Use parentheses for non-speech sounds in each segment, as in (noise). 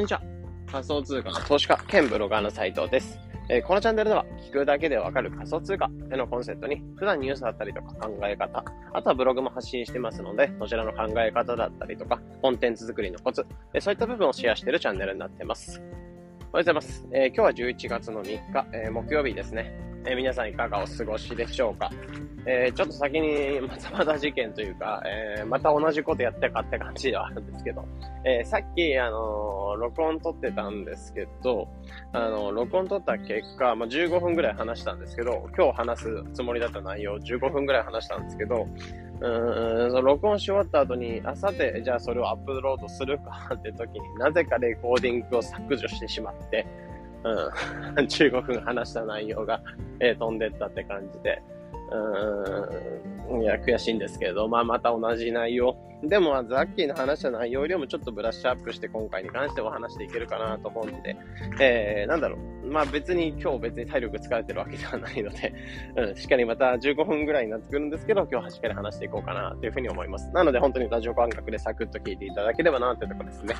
こんにちは。仮想通貨の投資家兼ブロガーの斉藤です。えーこのチャンネルでは聞くだけでわかる仮想通貨へのコンセプトに普段ニュースだったりとか考え方、あとはブログも発信してますので、そちらの考え方だったりとか、コンテンツ作りのコツ、えそういった部分をシェアしているチャンネルになってます。おはようございます。えー今日は11月の3日、えー木曜日ですね。えー皆さんいかがお過ごしでしょうか？えーちょっと先にまたまた事件というか、えーまた同じことやってかって感じではあるんですけど、えさっき、あの録音撮ってたんですけど、あの録音撮った結果、まあ、15分ぐらい話したんですけど、今日話すつもりだった内容15分ぐらい話したんですけど、うん、その録音し終わった後に、あ、さて、じゃあそれをアップロードするかって時になぜかレコーディングを削除してしまって、うん、(laughs) 15分話した内容が、えー飛んでったって感じで、うーん、いや、悔しいんですけど、まあ、また同じ内容。でも、さっきの話した内容よりもちょっとブラッシュアップして今回に関しては話していけるかなと思うんで、えー、なんだろう。まあ別に今日別に体力使えてるわけではないので、うん、しっかりまた15分ぐらいになってくるんですけど、今日はしっかり話していこうかなというふうに思います。なので本当にラジオ感覚でサクッと聞いていただければなというところですね。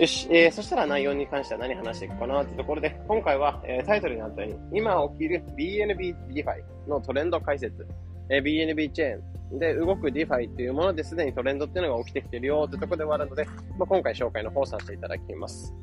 よし、えー、そしたら内容に関しては何話していくかなというところで、今回は、えータイトルにあったように、今起きる BNB DeFi のトレンド解説、えー BNB チェーンで動く DeFi っていうものですでにトレンドっていうのが起きてきてるよというところではあるので、まあ、今回紹介の方させていただきます。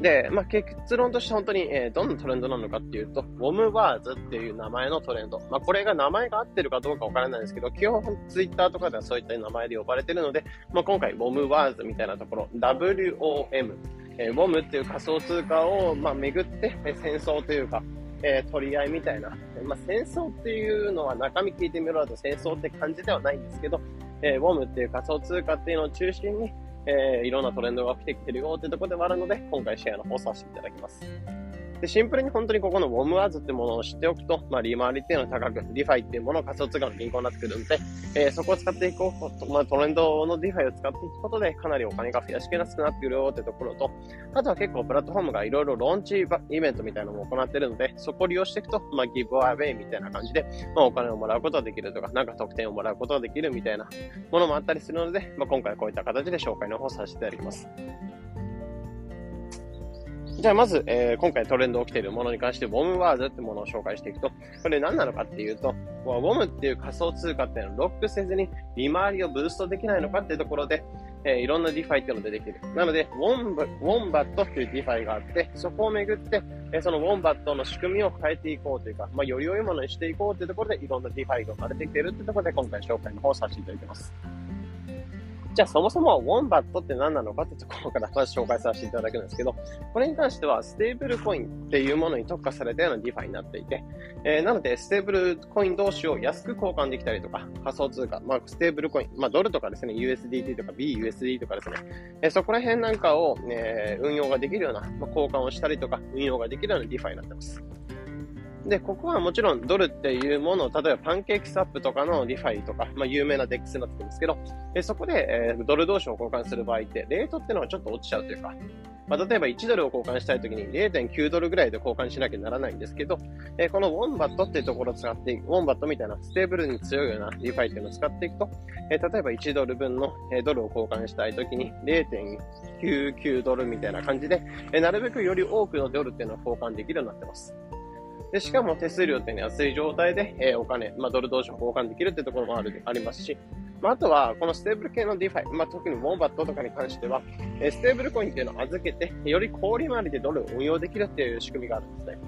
で、まあ、結論として本当に、えーどんなトレンドなのかっていうと、ウォムワーズっていう名前のトレンド。まあ、これが名前が合ってるかどうかわからないんですけど、基本ツイッターとかではそういった名前で呼ばれてるので、まあ、今回、ウォムワーズみたいなところ、WOM、えー、ウォムっていう仮想通貨を、まあ、巡って、え戦争というか、えー取り合いみたいな、まあ、戦争っていうのは中身聞いてみると戦争って感じではないんですけど、えー、ウォムっていう仮想通貨っていうのを中心に、えーいろんなトレンドが起きてきてるよってとこでもあるので、今回シェアの方させていただきます。で、シンプルに本当にここの Wom Wars ってものを知っておくと、まあ、利回りっていうのは高く、 DeFi っていうものを仮想通貨の銀行になってくるんで、えーそこを使っていこうと、まあ、トレンドのディファイを使っていくことで、かなりお金が増やしやすくなってくるよってところと、あとは結構プラットフォームがいろいろローンチイベントみたいなのも行ってるので、そこを利用していくと、まあ、ギブアウェイみたいな感じで、まあ、お金をもらうことができるとか、なんか特典をもらうことができるみたいなものもあったりするので、まあ、今回こういった形で紹介の方させていただきます。じゃあまず、えー今回トレンド起きているものに関して、ウォムワーズってものを紹介していくと、これ何なのかっていうと、ウォムっていう仮想通貨っていうのをロックせずに利回りをブーストできないのかっていうところで、えーいろんな DeFi っていうのが出てきてる。なので、ウォンバウォンバットっていう DeFi があって、そこをめぐって、えーそのウォンバットの仕組みを変えていこうというか、まあ、より良いものにしていこうというところで、いろんな DeFi が生まれてきてるってところで、今回紹介の方をさせていただいてます。じゃあそもそもウォンバットって何なのかってところからまず紹介させていただくんですけど、これに関してはステーブルコインっていうものに特化されたような DeFi になっていて、えーなのでステーブルコイン同士を安く交換できたりとか、仮想通貨、まあステーブルコイン、まあドルとかですね、USDT とか BUSD とかですね、えーそこら辺なんかを、え運用ができるような、まあ、交換をしたりとか、運用ができるようなディファになってます。で、ここはもちろんドルっていうものを、例えばパンケーキスワップとかの DeFi とか、まあ有名な DEX になってくるんですけど、えそこで、えドル同士を交換する場合って、レートっていうのがちょっと落ちちゃうというか、まあ、例えば1ドルを交換したいときに0.9ドルぐらいで交換しなきゃならないんですけど、えーこのウォンバットっていうところを使って、ウォンバットみたいなステーブルに強いようなリファイっていうのを使っていくと、え例えば1ドル分のえドルを交換したいときに0.99ドルみたいな感じで、えなるべくより多くのドルっていうのを交換できるようになってます。で、しかも手数料っていうのは安い状態で、えーお金、まあ、ドル同士を交換できるっていうところもある、ありますし、まあ、あとは、このステーブル系の DeFi、まあ、特にウォンバットとかに関しては、えーステーブルコインっていうのを預けて、より高利回りでドルを運用できるっていう仕組みがあるんですね。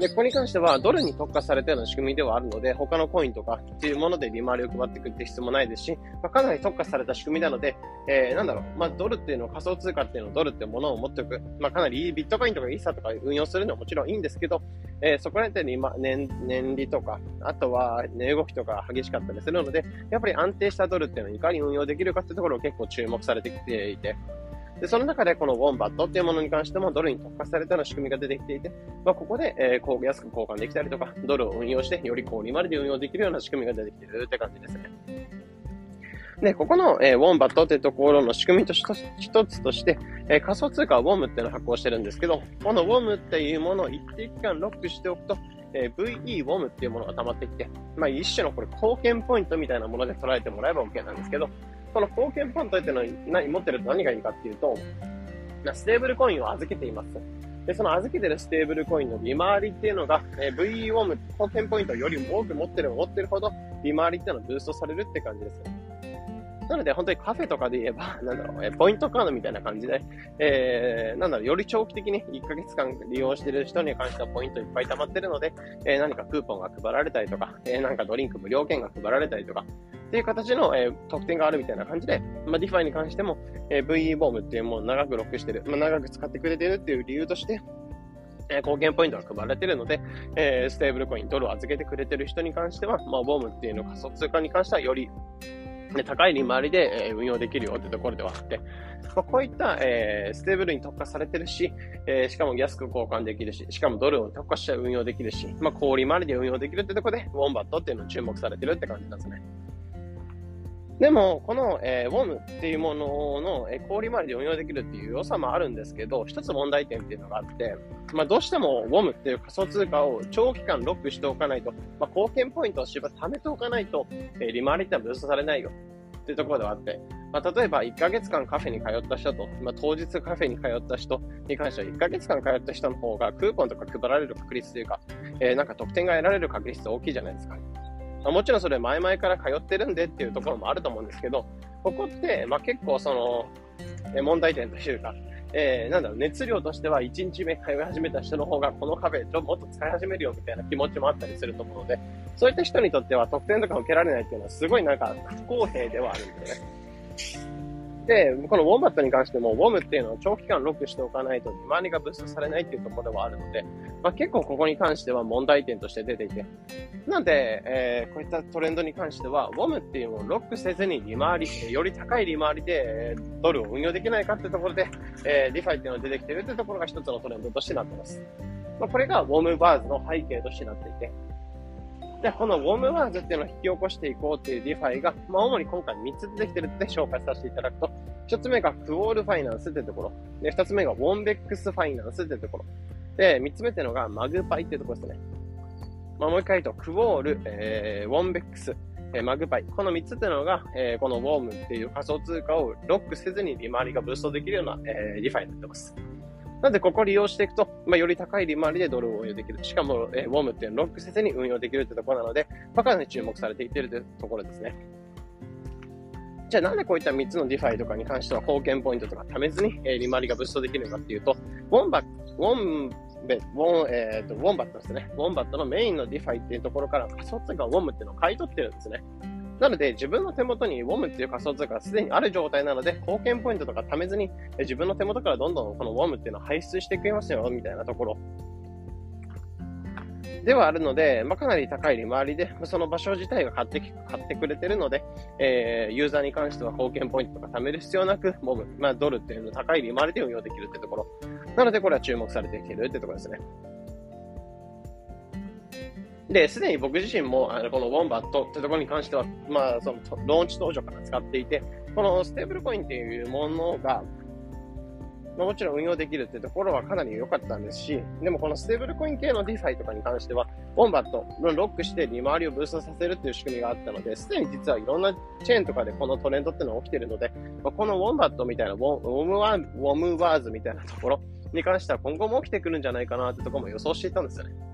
で、ここに関しては、ドルに特化されたような仕組みではあるので、他のコインとかっていうもので利回りを配っていくって必要もないですし、まあ、かなり特化された仕組みなので、えー、なんだろう、まあ、ドルっていうのを仮想通貨っていうのをドルっていうものを持っておく。まあ、かなりビットコインとかイーサとか運用するのはもちろんいいんですけど、えーそこら辺って今、年、年利とか、あとは値動きとか激しかったりするので、やっぱり安定したドルっていうのをいかに運用できるかっていうところを結構注目されてきていて、で、その中でこのウォンバットっていうものに関してもドルに特化されたような仕組みが出てきていて、まあ、ここで、えーこう安く交換できたりとか、ドルを運用してより高利回りで運用できるような仕組みが出てきてるって感じですね。で、ここの、えーウォンバットってところの仕組みとし一つとして、えー仮想通貨はウォームっていうのを発行してるんですけど、このウォムっていうものを一定期間ロックしておくと、えー VE ウォムっていうものが溜まってきて、まあ一種のこれ貢献ポイントみたいなもので捉えてもらえば OK なんですけど、その貢献ポイントっていうのは何持ってると何がいいかっていうと、ステーブルコインを預けています。で、その預けてるステーブルコインの利回りっていうのが、えー、VWOM、貢献ポイントより多く持ってる持ってるほど、利回りっていうのはブーストされるって感じです。なので、本当にカフェとかで言えば、(laughs) なんだろう、ポイントカードみたいな感じで、えー、なんだろう、より長期的に1ヶ月間利用してる人に関してはポイントいっぱい溜まってるので、えー、何かクーポンが配られたりとか、えー、なんかドリンク無料券が配られたりとか、っていう形の、えー、特典があるみたいな感じで、まあ、 DeFi に関しても、えー、VE ボームっていうものを長くロックしてる、まあ、長く使ってくれてるっていう理由として、え貢献ポイントが配られてるので、えー、ステーブルコイン、ドルを預けてくれてる人に関しては、まあ、ウォムっていうの仮想通貨に関してはより高い利回りで、運用できるよってところではあって、ま、こういった、え、ステーブルに特化されてるし、え、しかも安く交換できるし、しかもドルを特化して運用できるし、まあ、高利回りで運用できるってところで、ウォンバットっていうのを注目されてるって感じなんですね。でも、この、えー、ウォムっていうものの、えー、氷回りで運用できるっていう良さもあるんですけど、一つ問題点っていうのがあって、まあ、どうしてもウォムっていう仮想通貨を長期間ロックしておかないと、まあ、貢献ポイントをしば貯めておかないと、えー、利回りってのはブーストされないよっていうところではあって、まあ、例えば1ヶ月間カフェに通った人と、まあ、当日カフェに通った人に関しては1ヶ月間通った人の方がクーポンとか配られる確率というか、えー、なんか得点が得られる確率って大きいじゃないですか。まあ、もちろんそれ前々から通ってるんでっていうところもあると思うんですけど、ここって、まあ、結構その、え問題点というか、えー、なんだろう、熱量としては1日目通い始めた人の方がこの壁もっと使い始めるよみたいな気持ちもあったりすると思うので、そういった人にとっては得点とか受けられないっていうのはすごいなんか不公平ではあるんでね。で、このウォンバットに関しても、ウォムっていうのを長期間ロックしておかないと、周りがブーストされないっていうところではあるので、まあ、結構ここに関しては問題点として出ていて。なんで、えー、こういったトレンドに関しては、ウォムっていうのをロックせずに利回り、より高い利回りでドルを運用できないかっていうところで、えー、 DeFi っていうのが出てきてるっていうところが一つのトレンドとしてなってます。まあ、これが Wom Wars の背景としてなっていて、で、この Wom Wars っていうのを引き起こしていこうっていう DeFi が、まあ、主に今回3つ出てきてるって紹介させていただくと、1つ目がクオールファイナンスってところ、で、2つ目がウォンベックスファイナンスってところ、で、3つ目っていうのがマグパイっていうところですね。まあ、もう一回言うと、クオール、えー、ウォンベックス、えー、マグパイ。この3つっていうのが、えー、このウォムっていう仮想通貨をロックせずに利回りがブーストできるような、えー、 DeFi になってます。なんで、ここを利用していくと、まあ、より高い利回りでドルを運用できる。しかも、えー、ウォムっていうのをロックせずに運用できるってところなので、まあ、かなり注目されていっているところですね。じゃあなんでこういった3つの DeFi とかに関しては貢献ポイントとか貯めずに、えー、利回りがブーストできるのかっていうと、ウォンバッウォン、ウォン、えっ、ー、と、ウォンバットですね。ウォンバットのメインの DeFi っていうところから仮想通貨ウォムっていうのを買い取ってるんですね。なので、自分の手元に WOM っていう仮想通貨がすでにある状態なので、貢献ポイントとか貯めずに、自分の手元からどんどんこの WOM っていうのを排出してくれますよ、みたいなところ。ではあるので、まあ、かなり高い利回りで、その場所自体が買って買ってくれてるので、えー、ユーザーに関しては貢献ポイントとか貯める必要なく、モブ、まあ、ドルっていうの高い利回りで運用できるってところ。なので、これは注目されてきてるってところですね。で、すでに僕自身も、あの、このウォンバットってところに関しては、まあ、その、ローンチ当初から使っていて、このステーブルコインっていうものが、まあ、もちろん運用できるってところはかなり良かったんですし、でもこのステーブルコイン系の DeFi とかに関しては、ウォンバットのロックして利回りをブーストさせるっていう仕組みがあったので、すでに実はいろんなチェーンとかでこのトレンドってのが起きてるので、まあ、このウォンバットみたいなウォウォムワ Wom Wars みたいなところに関しては今後も起きてくるんじゃないかなってところも予想していたんですよね。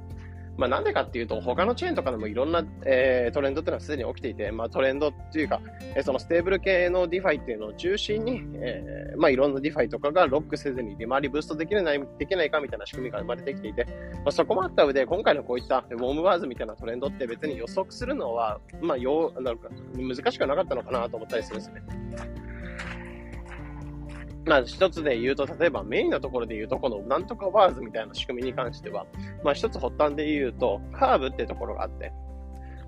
まあ、なんでかっていうと、他のチェーンとかでもいろんな、えー、トレンドっていうのはすでに起きていて、まあ、トレンドっていうか、えー、そのステーブル系の DeFi っていうのを中心に、えー、まあ、いろんな DeFi とかがロックせずに利回りブーストできない、できないかみたいな仕組みが生まれてきていて、まあ、そこもあった上で、今回のこういった Wom Wars みたいなトレンドって別に予測するのは、まあ、よう、なんか難しくはなかったのかなと思ったりするんですね。まあ、一つで言うと、例えばメインのところで言うと、このなんとか Wars みたいな仕組みに関しては、まあ一つ発端で言うと、カーブってところがあって、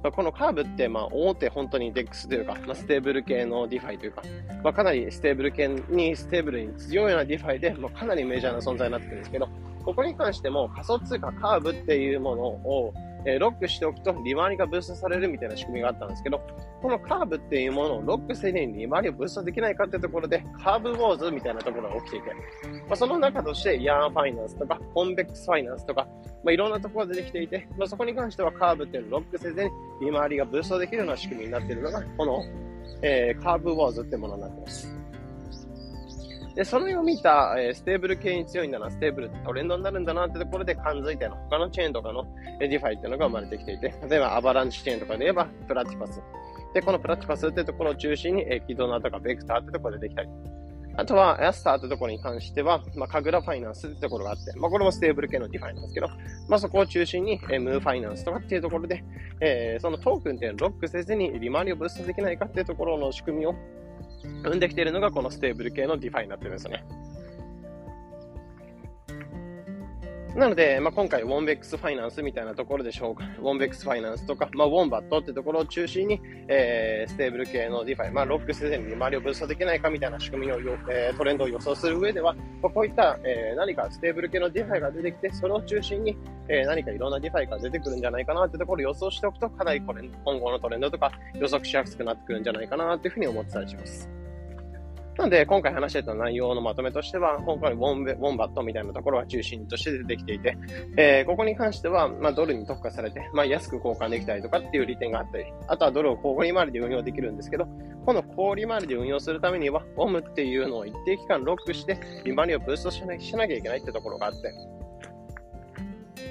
まあ、このカーブって、まあ、大手本当に DEX というか、まあ、ステーブル系の DeFi というか、まあ、かなりステーブル系に、ステーブルに強いようなディファイで、まあ、かなりメジャーな存在になってくるんですけど、ここに関しても仮想通貨カーブっていうものを、え、ロックしておくと利回りがブーストされるみたいな仕組みがあったんですけど、このカーブっていうものをロックせずに利回りをブーストできないかっていうところで、カーブウォーズみたいなところが起きていて、まあ、その中として、ヤーファイナンスとか、コンベックスファイナンスとか、まあ、いろんなところでできていて、まあ、そこに関してはカーブっていうのをロックせずに利回りがブーストできるような仕組みになっているのが、このえー、カーブウォーズってものになってます。で、それを見た、えー、ステーブル系に強いんだな、ステーブルってトレンドになるんだなってところで感づいての他のチェーンとかの DeFi っていうのが生まれてきていて、(laughs) 例えばアバランチチェーンとかで言えばプラティパス。で、このプラティパスってところを中心に、エキドナとかベクターってところでできたり。あとは、アスターってところに関しては、まあ、カグラファイナンスってところがあって、まあ、これもステーブル系の DeFi なんですけど、まあ、そこを中心に、え、ムーファイナンスとかっていうところで、えー、そのトークンっていうのをロックせずに利回りをブーストできないかっていうところの仕組みを生んできているのがこのステーブル系の DeFiになってるんですよね。なので、まあ、今回、 Wombex Financeみたいなところでしょうか。 Wombex Financeとか、まあ、ウォンバットってところを中心に、えー、ステーブル系の DeFi、まあ、ロックせずに利回りをブーストできないかみたいな仕組みをよ、えー、トレンドを予想する上では、まあ、こういった、えー、何かステーブル系の DeFiが出てきて、それを中心に、えー、何かいろんな DeFiが出てくるんじゃないかなってところを予想しておくと、かなりこれ今後のトレンドとか予測しやすくなってくるんじゃないかなっていうふうに思ってたりします。なので、今回話してた内容のまとめとしては、今回ウォンウォンバットみたいなところが中心として出てきていて、えー、ここに関しては、まあ、ドルに特化されて、まあ、安く交換できたりとかっていう利点があったり、あとはドルを氷回りで運用できるんですけど、この氷回りで運用するためには、ウォムっていうのを一定期間ロックして、利回りをブーストしなきゃいけないってところがあって、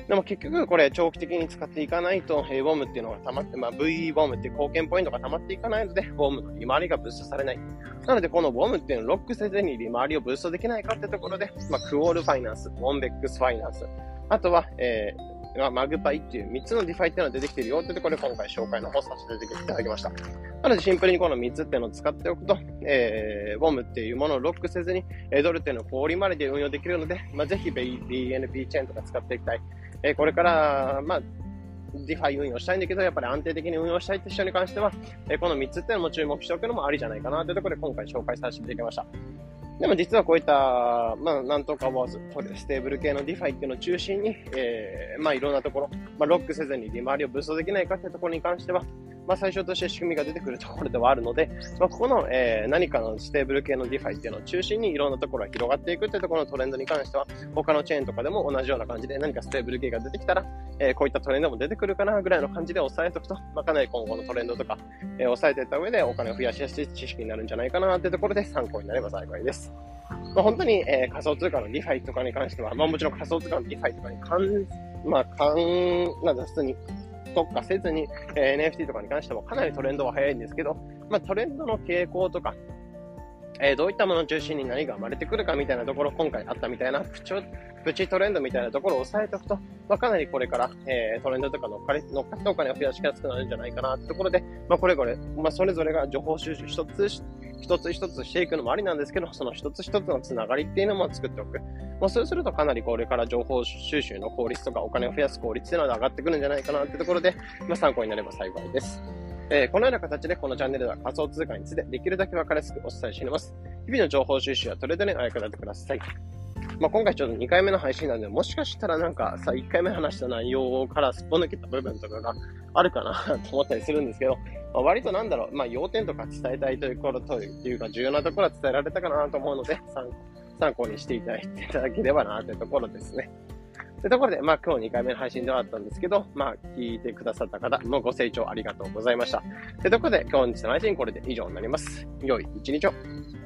でも結局これ長期的に使っていかないと、えー、ウォームっていうのが溜まって、まあ、V ウォームっていう貢献ポイントが溜まっていかないので、ウォームの利回りがブーストされない。なので、この WOMっていうのをロックせずに利回りをブーストできないかってところで、まあ、 Quoll Finance、Wombex Finance、あとは、えー、ま、 Magpieっていう3つの DeFi っていうのが出てきてるよってところで今回紹介の方させていただきました。なのでシンプルにこの3つっていうのを使っておくと、えー、 WOMっていうものをロックせずに、ドルっていうのを高利回りで運用できるので、まあ、ぜひ BNP チェーンとか使っていきたい。え、これから、まあ、 DeFi運用したいんだけど、やっぱり安定的に運用したいって人に関しては、えこの3つっていうのも注目しておくのもありじゃないかなというところで今回紹介させていただきました。でも実はこういった、まあ、なんとかワーズ、ステーブル系の DeFiっていうのを中心に、えー、まあ、いろんなところ、まあ、ロックせずに利回りをブーストできないかっていうところに関しては、まあ、最初として仕組みが出てくるところではあるので、まあ、ここの、えー、何かのステーブル系の DeFiっていうのを中心にいろんなところが広がっていくっていうところのトレンドに関しては、他のチェーンとかでも同じような感じで何かステーブル系が出てきたら、えー、こういったトレンドも出てくるかなぐらいの感じで押さえておくと、まあ、かなり今後のトレンドとか、えー、抑えていった上でお金を増やしやすい知識になるんじゃないかなっていうところで参考になれば幸いです。まあ、本当に、えー、仮想通貨の DeFiとかに関しては、まあもちろん仮想通貨の DeFiとかに関、まあ、関、なんだ、普通に特化せずに、え、NFT とかに関してもかなりトレンドは早いんですけど、まあ、トレンドの傾向とか、えー、どういったものを中心に何が生まれてくるかみたいなところ、今回あったみたいなプチプチトレンドみたいなところを押さえておくと、まあ、かなりこれから、えー、トレンドとか乗っかり乗っかってお金を増やしやすくなるんじゃないかなってところで、まあ、これこれ、まあ、それぞれが情報収集一つ一つ一つしていくのもありなんですけど、その一つ一つのつながりっていうのも作っておく。まあ、そうするとかなりこれから情報収集の効率とかお金を増やす効率っていうのは上がってくるんじゃないかなってところで、まあ、参考になれば幸いです。えー、このような形でこのチャンネルでは仮想通貨についてできるだけ分かりやすくお伝えしています。日々の情報収集やトレードにお役立てください。まあ、今回ちょっと2回目の配信なんで、もしかしたらなんかさ、1回目話した内容からすっぽ抜けた部分とかがあるかな (laughs) と思ったりするんですけど、まあ、割となんだろう、まあ、要点とか伝えたいということというか、重要なところは伝えられたかなと思うので、参考参考にしていただいていただければなというところですね。というところで、まあ今日2回目の配信ではあったんですけど、まあ聞いてくださった方もご清聴ありがとうございました。というところで今日の配信これで以上になります。良い一日を。